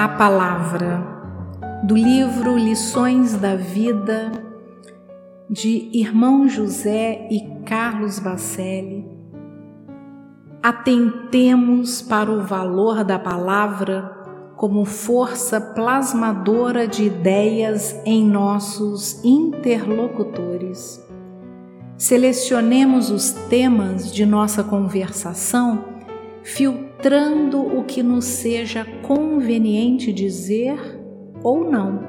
A Palavra, do livro Lições da Vida, de Irmão José e Carlos Bacelli. Atentemos para o valor da palavra como força plasmadora de ideias em nossos interlocutores. Selecionemos os temas de nossa conversação, filtrando o que nos seja conveniente dizer ou não.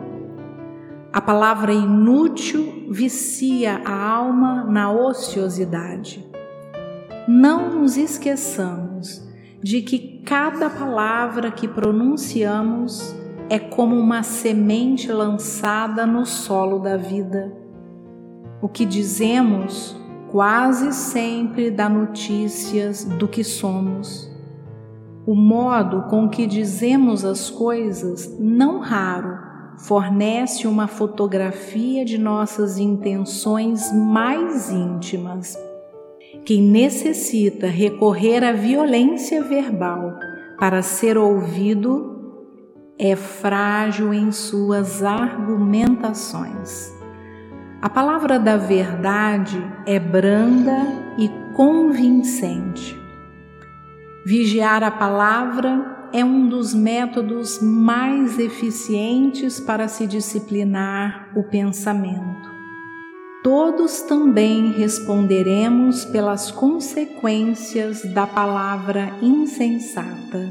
A palavra inútil vicia a alma na ociosidade. Não nos esqueçamos de que cada palavra que pronunciamos é como uma semente lançada no solo da vida o que dizemos quase sempre dá notícias do que somos. O modo com que dizemos as coisas, não raro, fornece uma fotografia de nossas intenções mais íntimas. Quem necessita recorrer à violência verbal para ser ouvido é frágil em suas argumentações. A palavra da verdade é branda e convincente. Vigiar a palavra é um dos métodos mais eficientes para se disciplinar o pensamento. Todos também responderemos pelas consequências da palavra insensata.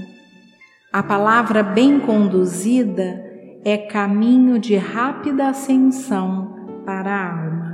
A palavra bem conduzida é caminho de rápida ascensão para a alma.